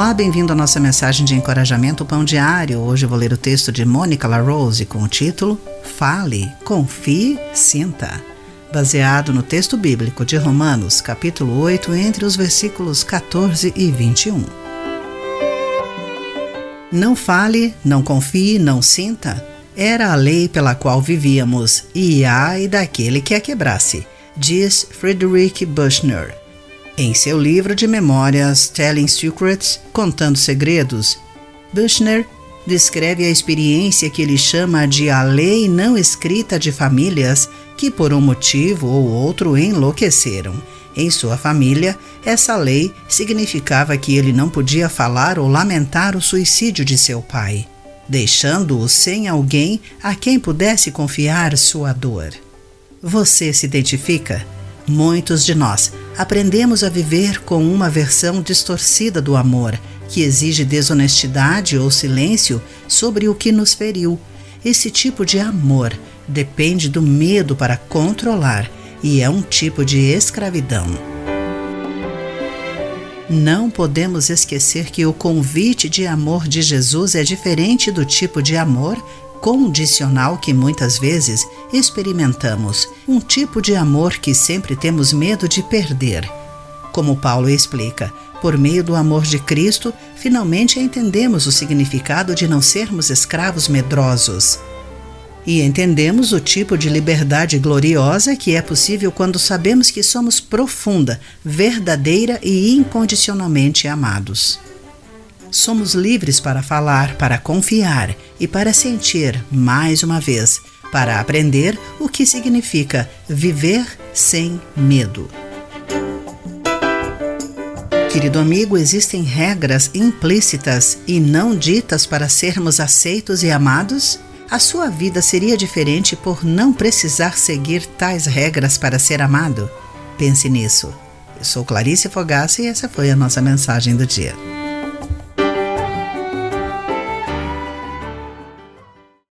Olá, bem-vindo à nossa mensagem de encorajamento Pão Diário. Hoje vou ler o texto de Mônica LaRose com o título Fale, Confie, Sinta. Baseado no texto bíblico de Romanos, capítulo 8, entre os versículos 14 e 21. Não fale, não confie, não sinta. Era a lei pela qual vivíamos, e ai daquele que a quebrasse, diz Friedrich Buchner. Em seu livro de memórias Telling Secrets, Contando Segredos, Buchner descreve a experiência que ele chama de a lei não escrita de famílias que, por um motivo ou outro, enlouqueceram. Em sua família, essa lei significava que ele não podia falar ou lamentar o suicídio de seu pai, deixando-o sem alguém a quem pudesse confiar sua dor. Você se identifica? Muitos de nós aprendemos a viver com uma versão distorcida do amor, que exige desonestidade ou silêncio sobre o que nos feriu. Esse tipo de amor depende do medo para controlar e é um tipo de escravidão. Não podemos esquecer que o convite de amor de Jesus é diferente do tipo de amor condicional que muitas vezes experimentamos, um tipo de amor que sempre temos medo de perder. Como Paulo explica, por meio do amor de Cristo, finalmente entendemos o significado de não sermos escravos medrosos. E entendemos o tipo de liberdade gloriosa que é possível quando sabemos que somos profunda, verdadeira e incondicionalmente amados. Somos livres para falar, para confiar e para sentir, mais uma vez, para aprender o que significa viver sem medo. Querido amigo, existem regras implícitas e não ditas para sermos aceitos e amados? A sua vida seria diferente por não precisar seguir tais regras para ser amado? Pense nisso. Eu sou Clarice Fogaça e essa foi a nossa mensagem do dia.